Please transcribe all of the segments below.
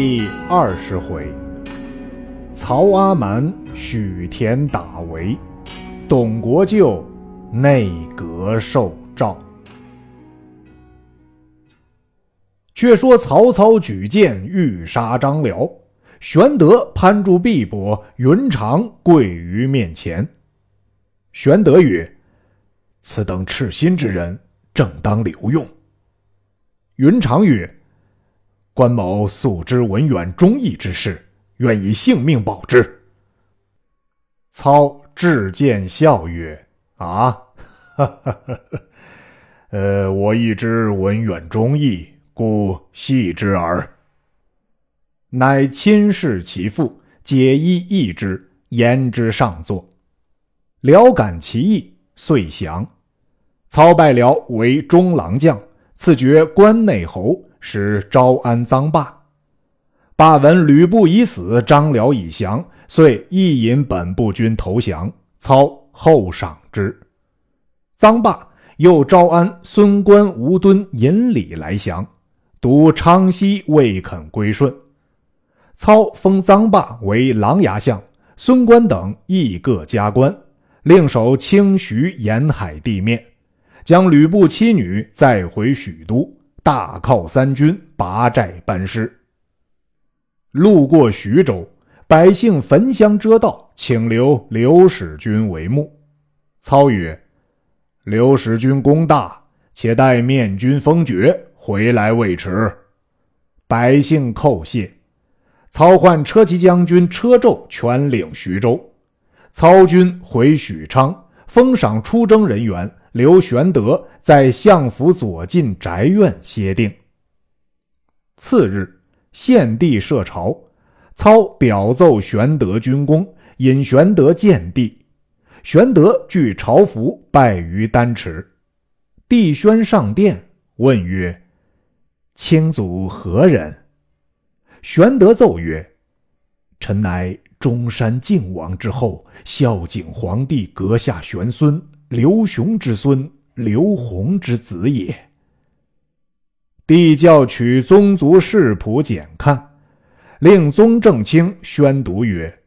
第二十回，曹阿瞒许田打围，董国舅内阁受诏。却说曹操举剑欲杀张辽，玄德攀住臂膊，云长跪于面前。玄德曰：“此等赤心之人，正当留用。”云长曰。关某素知文远忠义之事，愿以性命保之。操至见笑曰：“啊，哈哈哈哈！呃，我亦知文远忠义，故戏之耳。”乃亲视其父，解衣易之，言之上座。辽感其意，遂降。操拜辽为中郎将，赐爵关内侯。使招安臧霸，霸闻吕布已死，张辽已降，遂亦引本部军投降。操厚赏之。臧霸又招安孙关、吴敦引礼来降，独昌西未肯归顺。操封臧霸为琅琊相，孙关等亦各加官，另守清徐沿海地面，将吕布妻女载回许都。大犒三军，拔寨班师。路过徐州，百姓焚香遮道，请留刘使君为幕。操曰：“刘使君功大，且待面君封爵回来未迟。”百姓叩谢。操唤车骑将军车胄全领徐州。操军回许昌，封赏出征人员。刘玄德在相府左近宅院歇定。次日，献帝设朝，操表奏玄德军功，引玄德见帝。玄德具朝服，拜于丹池。帝宣上殿，问曰：“卿祖何人？”玄德奏曰：“臣乃中山靖王之后，孝景皇帝阁下玄孙。”刘雄之孙，刘宏之子也。帝教取宗族世谱简看，令宗正卿宣读曰：“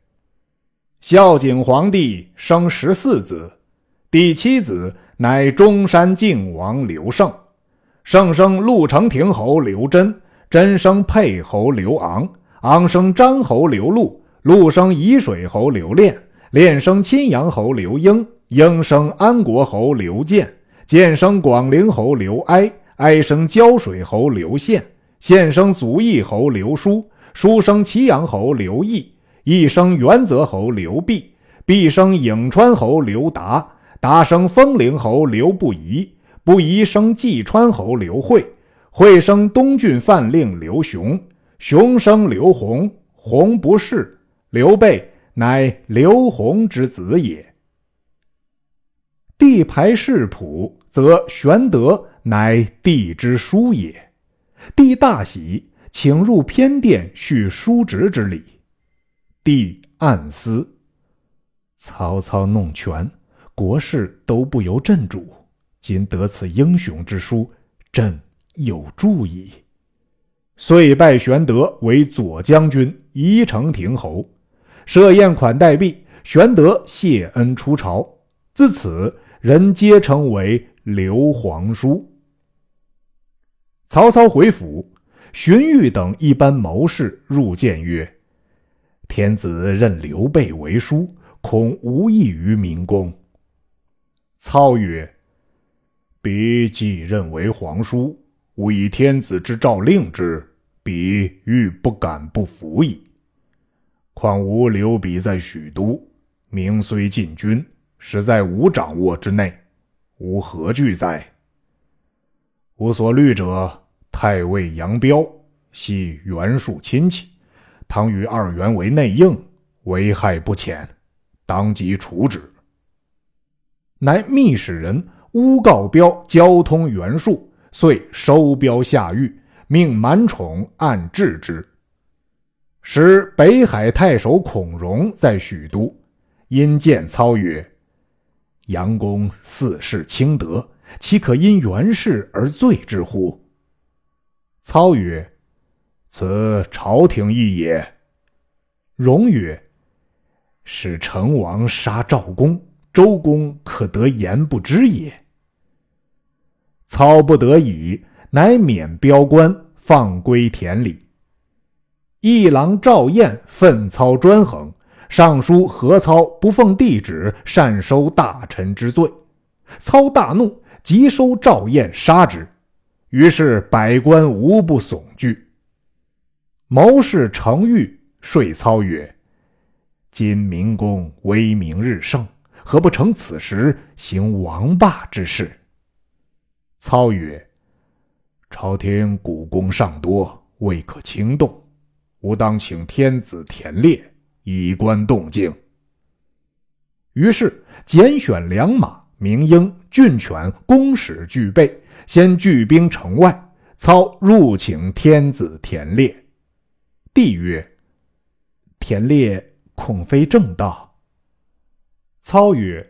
孝景皇帝生十四子，第七子乃中山靖王刘胜，胜生陆承廷侯刘真，真生沛侯刘昂，昂生张侯刘禄，禄生沂水侯刘炼，炼生亲阳侯刘英。应生安国侯刘建，建生广陵侯刘哀，哀生胶水侯刘宪，宪生祖义侯刘叔，叔生祁阳侯刘义，义生元泽侯刘弼，弼生颍川侯刘达，达生丰陵侯刘不疑，不疑生济川侯刘惠，惠生东郡范令刘雄，雄生刘弘，弘不仕，刘备乃刘弘之子也。帝排世谱，则玄德乃帝之叔也。帝大喜，请入偏殿叙叔侄之礼。帝暗思：曹操弄权，国事都不由朕主。今得此英雄之书，朕有助矣。遂拜玄德为左将军、宜城亭侯。设宴款待毕，玄德谢恩出朝。自此。人皆称为刘皇叔。曹操回府，荀彧等一般谋士入见曰：“天子任刘备为叔，恐无益于民公。”操曰：“彼既任为皇叔，吾以天子之诏令之，彼欲不敢不服矣。况吾留彼在许都，名虽禁军。”实在吾掌握之内，吾何惧哉？吾所虑者，太尉杨彪系袁术亲戚，倘与二袁为内应，危害不浅，当即处之。乃密使人诬告彪交通袁术，遂收彪下狱，命满宠按治之。时北海太守孔融在许都，因见操曰。杨公四世清德，岂可因袁氏而罪之乎？操曰：“此朝廷意也。”荣曰：“使成王杀赵公，周公可得言不知也。”操不得已，乃免标官，放归田里。一郎赵彦愤操专横，上书何操不奉帝旨，擅收大臣之罪。操大怒，即收赵燕杀之。于是百官无不悚惧。谋士程昱说操曰：“今明公威名日盛，何不乘此时行王霸之事？”操曰：“朝廷古功尚多，未可轻动。吾当请天子田猎，以观动静。”于是拣选良马、名鹰、俊犬、弓矢俱备，先聚兵城外。操入请天子田猎。帝曰：“田猎恐非正道。”操曰：“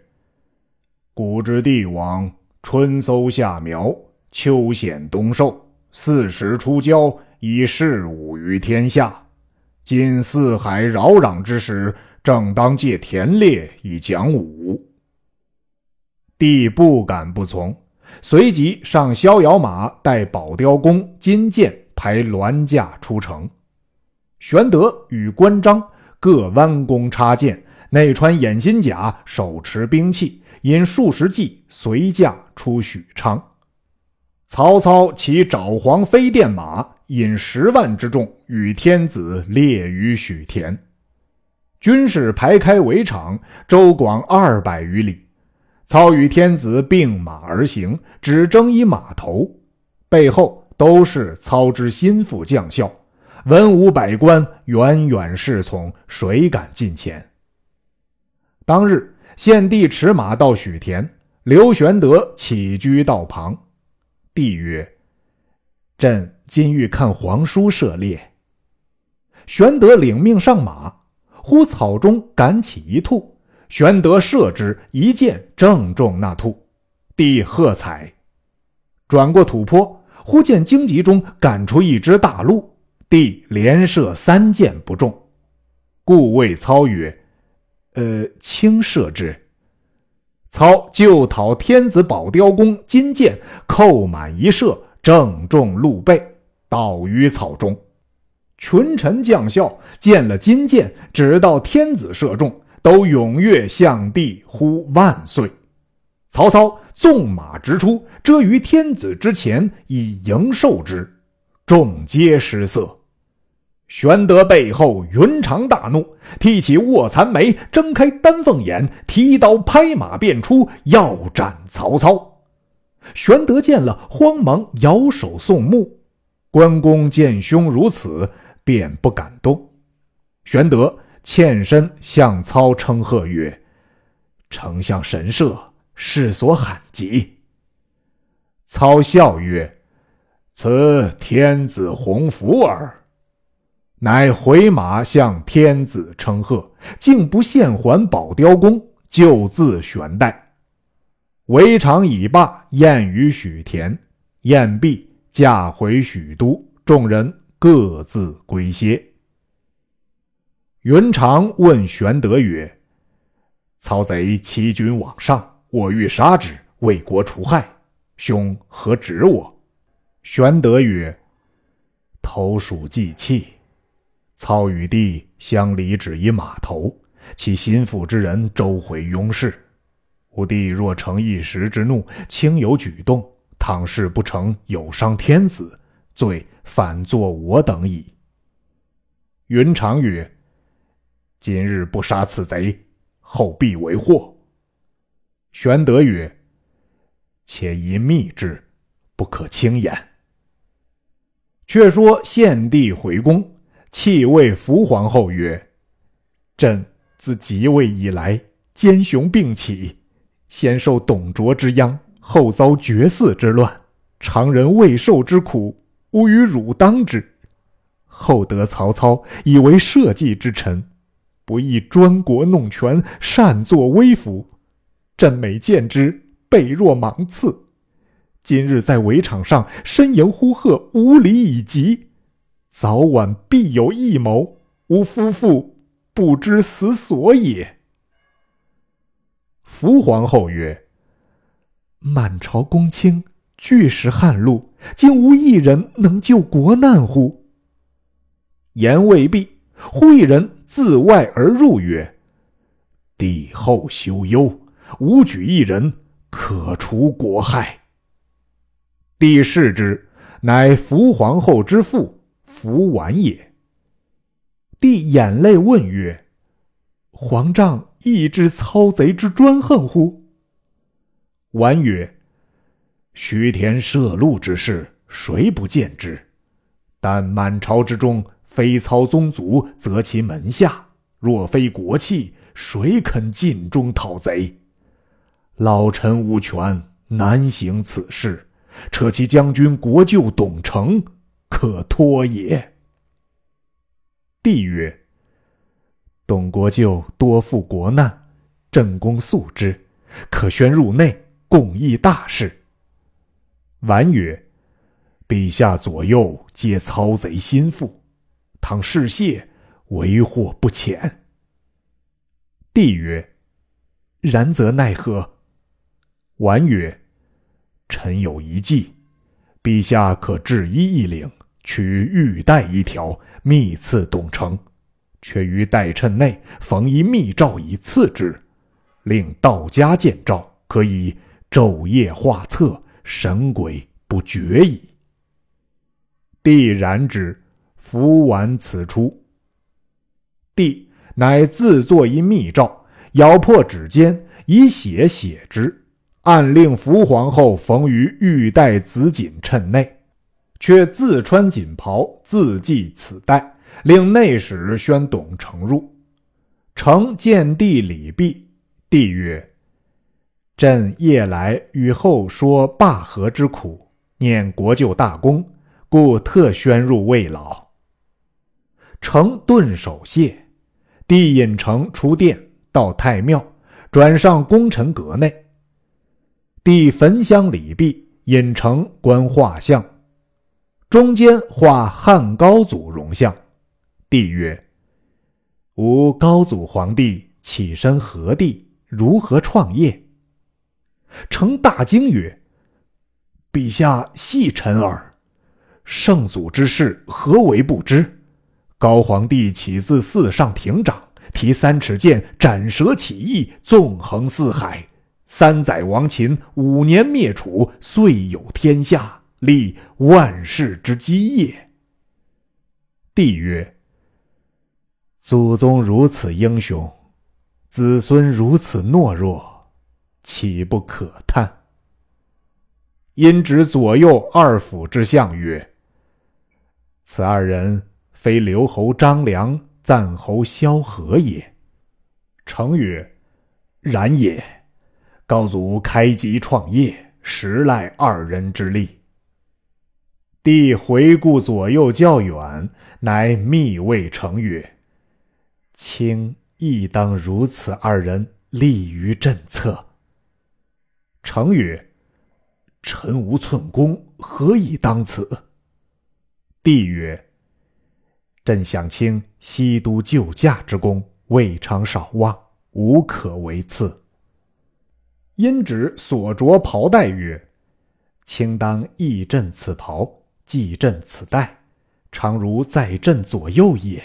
古之帝王。”春搜夏苗，秋显冬收，四时出郊，以示武于天下。今四海扰攘之时，正当借田猎以讲武。帝不敢不从，随即上逍遥马，带宝雕弓、金箭，排銮驾出城。玄德与关张各弯弓插箭，内穿掩心甲，手持兵器。引数十骑随驾出许昌，曹操骑爪黄飞电马，引十万之众与天子列于许田。军士排开围场，周广二百余里。操与天子并马而行，只争一马头，背后都是操之心腹将校，文武百官远远侍从，谁敢近前？当日。献帝驰马到许田，刘玄德起居道旁。帝曰：“朕今欲看皇叔射猎。”玄德领命上马，忽草中赶起一兔，玄德射之，一箭正中那兔。帝喝彩。转过土坡，忽见荆棘中赶出一只大鹿，帝连射三箭不中，故谓操曰。呃，轻射之。操就讨天子宝雕弓、金箭，扣满一射，正中鹿背，倒于草中。群臣将校见了金箭，只道天子射中，都踊跃向帝呼万岁。曹操纵马直出，遮于天子之前，以迎受之，众皆失色。玄德背后，云长大怒，提起卧蚕眉，睁开丹凤眼，提刀拍马便出，要斩曹操。玄德见了，慌忙摇手送目。关公见兄如此，便不敢动。玄德欠身向操称贺曰：“丞相神社，世所罕及。”操笑曰：“此天子洪福耳。”乃回马向天子称贺，竟不献还宝雕弓，就自悬带。围场已罢，宴于许田。宴毕，驾回许都，众人各自归歇。云长问玄德曰：“曹贼欺君罔上，我欲杀之，为国除害，兄何止我？”玄德曰：“投鼠忌器。”操与帝相离只一马头，其心腹之人周回拥事。吾弟若成一时之怒，轻有举动，倘事不成，有伤天子，罪反作我等矣。云长曰：“今日不杀此贼，后必为祸。”玄德曰：“且宜密之，不可轻言。”却说献帝回宫。弃位福皇后曰：“朕自即位以来，奸雄并起，先受董卓之殃，后遭绝嗣之乱，常人未受之苦，吾与汝当之。后得曹操以为社稷之臣，不亦专国弄权，擅作威服。朕每见之，背若芒刺。今日在围场上呻吟呼喝，无礼以及。”早晚必有异谋，吾夫妇不知死所也。”福皇后曰：“满朝公卿俱是汉禄，竟无一人能救国难乎？”言未毕，忽一人自外而入，曰：“帝后休忧，吾举一人，可除国害。”帝视之，乃福皇后之父福完也。帝眼泪问曰：“皇丈亦知操贼之专横乎？”婉曰：“徐田射鹿之事，谁不见之？但满朝之中，非操宗族，则其门下；若非国戚，谁肯尽忠讨贼？老臣无权，难行此事。”扯其将军国舅董承，可托也。帝曰：“董国舅多负国难，朕公素之，可宣入内，共议大事。”婉曰：“陛下左右皆操贼心腹，倘事泄，为祸不浅。”帝曰：“然则奈何？”婉曰：臣有一计，陛下可制衣一领，取玉带一条，密赐董承，却于带衬内缝一密诏以赐之，令道家见诏，可以昼夜画策，神鬼不觉矣。帝然之，服完此出。帝乃自作一密诏，咬破指尖，以血写之。暗令福皇后缝于玉带紫锦衬内，却自穿锦袍，自系此带，令内史宣董承入。承见帝礼毕，帝曰：“朕夜来与后说罢和之苦，念国舅大功，故特宣入慰劳。”承顿首谢，帝引承出殿，到太庙，转上功臣阁内。帝焚香礼毕，引呈观画像，中间画汉高祖容像。帝曰：“吾高祖皇帝起身何地？如何创业？”成大惊曰：“陛下细臣耳，圣祖之事何为不知？高皇帝起自四上亭长，提三尺剑斩蛇起义，纵横四海。”三载亡秦，五年灭楚，遂有天下，立万世之基业。帝曰：“祖宗如此英雄，子孙如此懦弱，岂不可叹？”因指左右二辅之相曰：“此二人非刘侯张良、赞侯萧何也。”成曰：“然也。”高祖开基创业，实赖二人之力。帝回顾左右较远，乃密谓成曰：“卿亦当如此二人立于朕侧。”成曰：“臣无寸功，何以当此？”帝曰：“朕想卿西都救驾之功，未尝少忘，无可为次。”因指所着袍带曰：“卿当义朕此袍，系朕此带，常如在朕左右也。”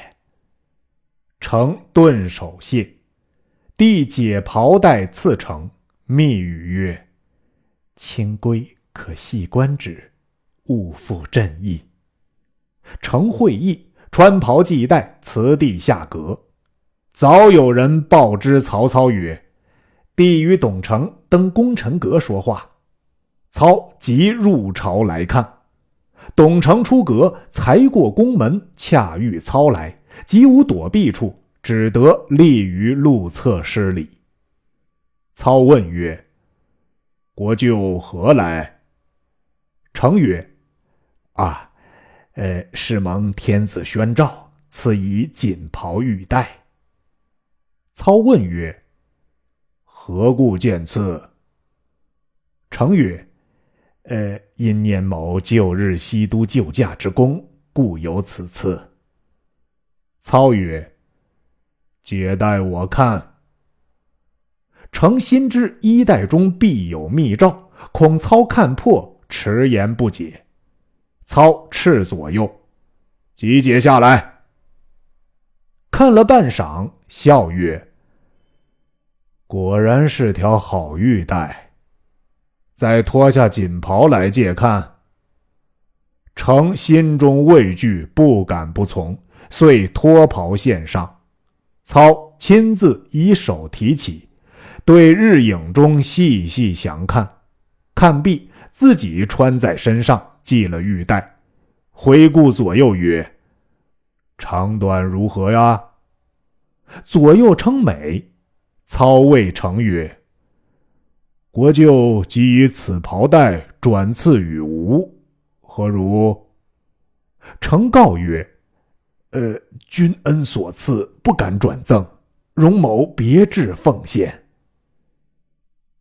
成顿首谢，帝解袍带赐成，密语曰：“卿归可细观之，勿负朕意。”成会意，穿袍系带，辞帝下阁。早有人报知曹操曰：帝与董承登功臣阁说话，操即入朝来看。董承出阁，才过宫门，恰遇操来，即无躲避处，只得立于路侧施礼。操问曰：“国舅何来？”承曰：“啊，呃，是蒙天子宣召，赐以锦袍玉带。”操问曰：何故见赐？成曰：“呃，因念某旧日西都救驾之功，故有此次。”操曰：“且待我看。”诚心知衣袋中必有密诏，恐操看破，迟延不解。操斥左右：“集结下来。”看了半晌，笑曰：“果然是条好玉带。”再脱下锦袍来借看。诚心中畏惧，不敢不从，遂脱袍献上。操亲自以手提起，对日影中细细详看，看毕，自己穿在身上，系了玉带，回顾左右曰：“长短如何呀？”左右称美。操谓成曰。国舅即以此袍带转赐与吾，何如？成告曰：“呃，君恩所赐，不敢转赠，容某别致奉献。”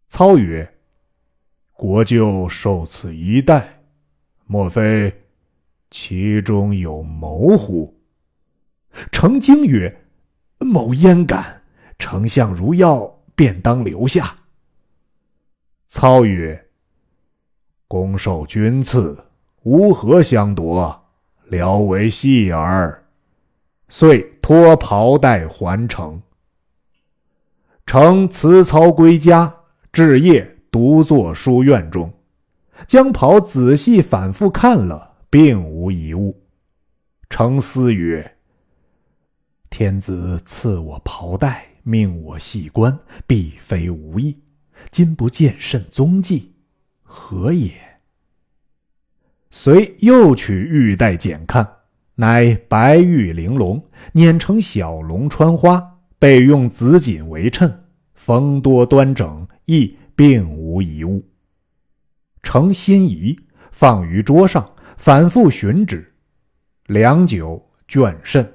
操曰：“国舅受此一带，莫非其中有谋乎？”成惊曰：“某焉敢？丞相如要，便当留下。”操曰：“公受君赐，无何相夺，聊为戏耳。”遂脱袍带还城。程辞操归家，至夜独坐书院中，将袍仔细反复看了，并无一物。程思曰：“天子赐我袍带，命我系冠，必非无意。”今不见甚踪迹，何也？遂又取玉带检看，乃白玉玲珑，碾成小龙穿花，备用紫锦为衬，缝多端整，亦并无一物。诚心仪，放于桌上，反复寻之，良久，倦甚，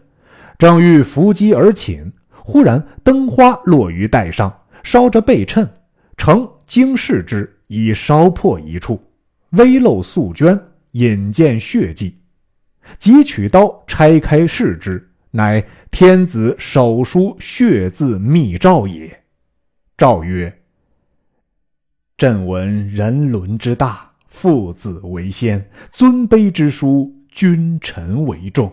正欲伏击而寝，忽然灯花落于带上，烧着背衬。成惊视之，已烧破一处，微露素绢，引见血迹。即取刀拆开视之，乃天子手书血字密诏也。诏曰：“朕闻人伦之大，父子为先，尊卑之殊，君臣为重。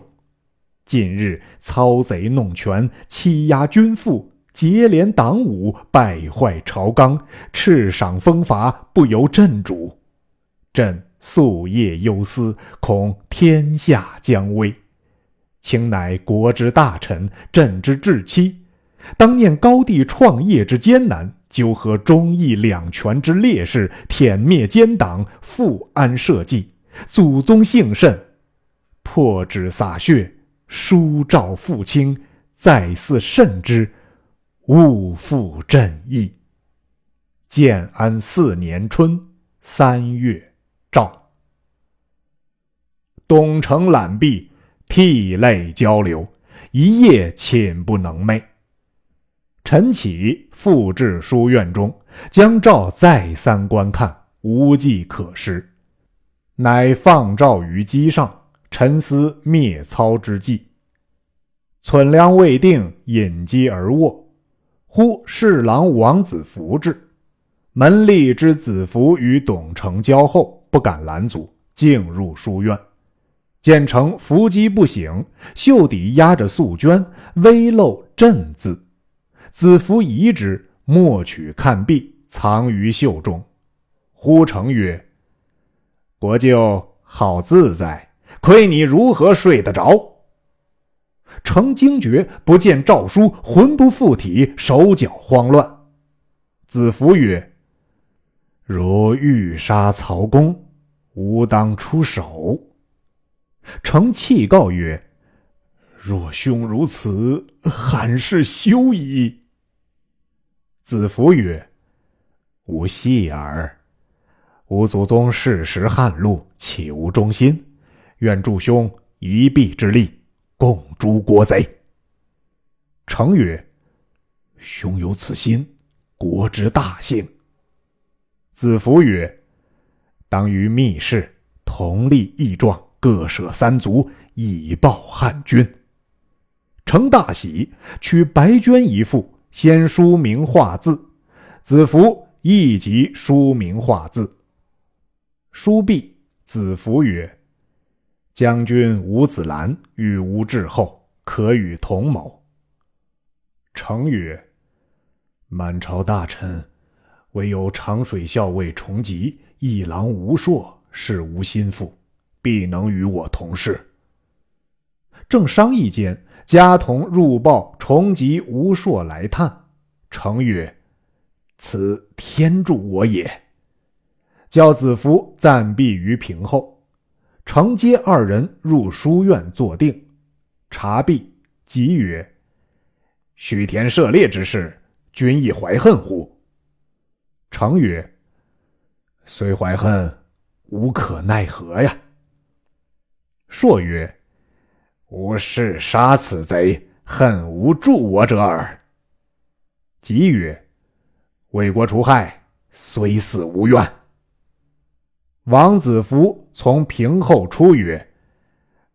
近日操贼弄权，欺压君父。”结连党伍，败坏朝纲，赤赏风罚，不由朕主。朕夙夜忧思，恐天下将危。卿乃国之大臣，朕之至妻，当念高帝创业之艰难，纠合忠义两全之烈士，殄灭奸党，复安社稷，祖宗幸甚。破纸洒血，书诏复清，再思慎之。勿负朕意。建安四年春三月，诏。东城览毕，涕泪交流，一夜寝不能寐。晨起，复至书院中，将赵再三观看，无计可施，乃放赵于机上，沉思灭操之计。存粮未定，引机而卧。忽侍郎王子服至，门吏之子服与董承交厚，不敢拦阻，径入书院。见成伏击不醒，袖底压着素绢，微露“朕”字。子服疑之，默取看毕，藏于袖中。呼成曰：“国舅好自在，亏你如何睡得着？”程惊觉，不见诏书，魂不附体，手脚慌乱。子服曰：“如欲杀曹公，吾当出手。”程气告曰：“若兄如此，罕是休矣。”子服曰：“吾戏耳。吾祖宗世时汉禄，岂无忠心？愿助兄一臂之力。”共诛国贼。成曰：“兄有此心，国之大幸。”子服曰：“当于密室，同立异状，各舍三族，以报汉军。”成大喜，取白绢一副，先书名画字。子服亦即书名画字。书毕，子服曰：“将军吴子兰与吾至厚，可与同谋。”成曰：“满朝大臣，唯有长水校尉重吉、一郎吴硕是无心腹，必能与我同事。”正商议间。家童入报，重吉、吴硕来探。成曰：“此天助我也。”叫子服暂避于屏后。承接二人入书院坐定。查毕，即曰：“许田涉猎之事，君亦怀恨乎？”成曰：“虽怀恨，无可奈何呀。”硕曰。吾誓杀此贼，恨无助我者耳。吉曰：“为国除害，虽死无怨。”王子服从屏后出曰：“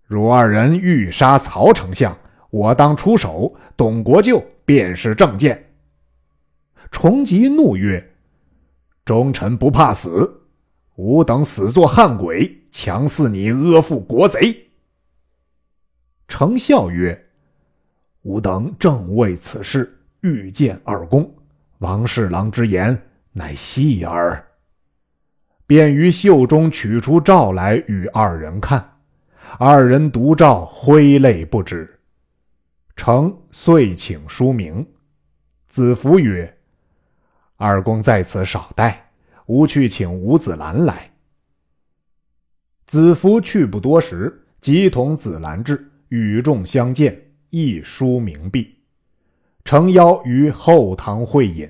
汝二人欲杀曹丞相，我当出手。董国舅便是正见。”重吉怒曰：“忠臣不怕死，吾等死作汉鬼，强似你阿附国贼。”成笑曰：“吾等正为此事，欲见二公。王侍郎之言乃戏耳。”便于袖中取出诏来与二人看。二人读诏，挥泪不止。成遂请书名。子服曰：“二公在此少待，吾去请吴子兰来。”子服去不多时，即同子兰至。与众相见，一书名毕，诚邀于后堂会饮。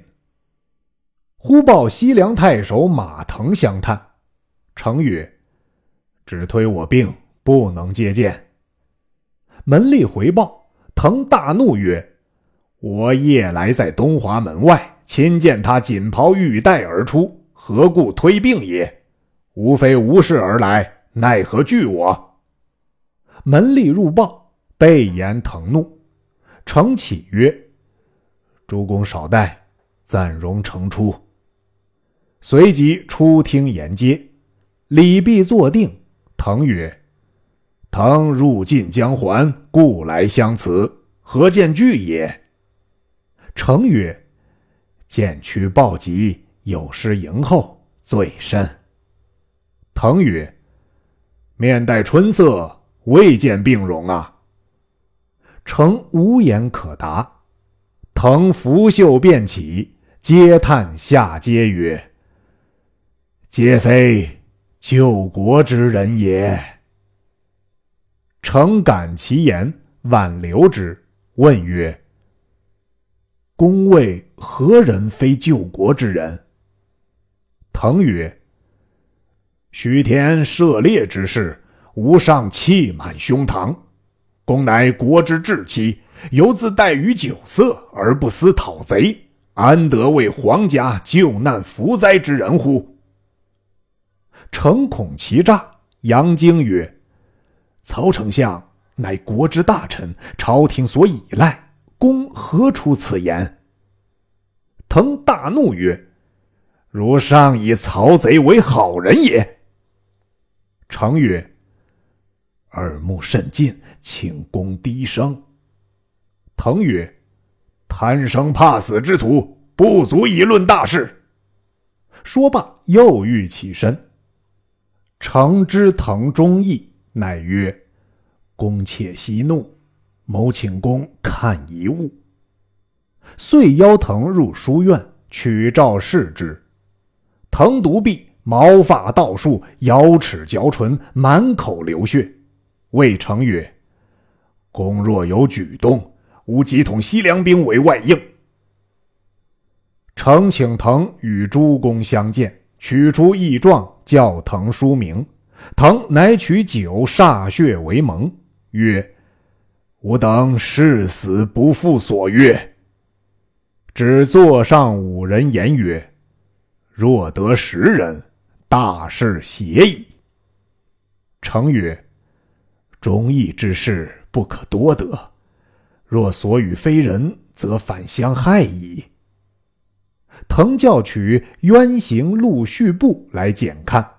忽报西凉太守马腾相探，成曰：“只推我病，不能接见。”门吏回报，腾大怒曰：“我夜来在东华门外，亲见他锦袍玉带而出，何故推病也？无非无事而来，奈何惧我？”门吏入报，被言腾怒。程启曰：“诸公少待，暂容程出。”随即出厅沿接。礼毕坐定。腾曰：“腾入晋将还，故来相辞，何见惧也？”程曰：“见屈暴疾，有失迎候，最甚。”腾曰：“面带春色。”未见病容啊！诚无言可答。腾拂袖便起，嗟叹下阶曰：“皆非救国之人也。”诚感其言，挽留之，问曰：“公谓何人非救国之人？”腾曰：“许田涉猎之事。”吾上气满胸膛，公乃国之至妻，犹自待于酒色而不思讨贼，安得为皇家救难扶灾之人乎？诚恐其诈，杨经曰：“曹丞相乃国之大臣，朝廷所倚赖，公何出此言？”腾大怒曰：“如上以曹贼为好人也。”成曰。耳目甚近，请公低声。腾曰：“贪生怕死之徒，不足以论大事。”说罢，又欲起身。诚知腾忠义，乃曰：“公且息怒，某请公看一物。”遂邀腾入书院，取照视之。腾独臂，毛发倒竖，咬齿嚼唇，满口流血。魏成曰：“公若有举动，吾即统西凉兵为外应。”程请腾与诸公相见，取出义状，叫腾书名。腾乃取酒歃血为盟，曰：“吾等誓死不负所约。”只座上五人言曰：“若得十人，大事协矣。”程曰：忠义之事不可多得，若所与非人，则反相害矣。”腾教取《冤行陆续部》来检看，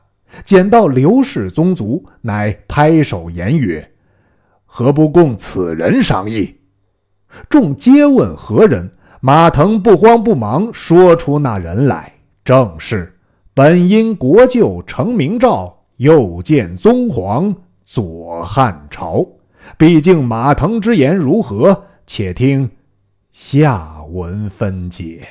检到刘氏宗族，乃拍手言曰：“何不共此人商议？”众皆问何人。马腾不慌不忙说出那人来，正是本因国舅程明诏，又见宗皇左汉朝。毕竟马腾之言如何？且听下文分解。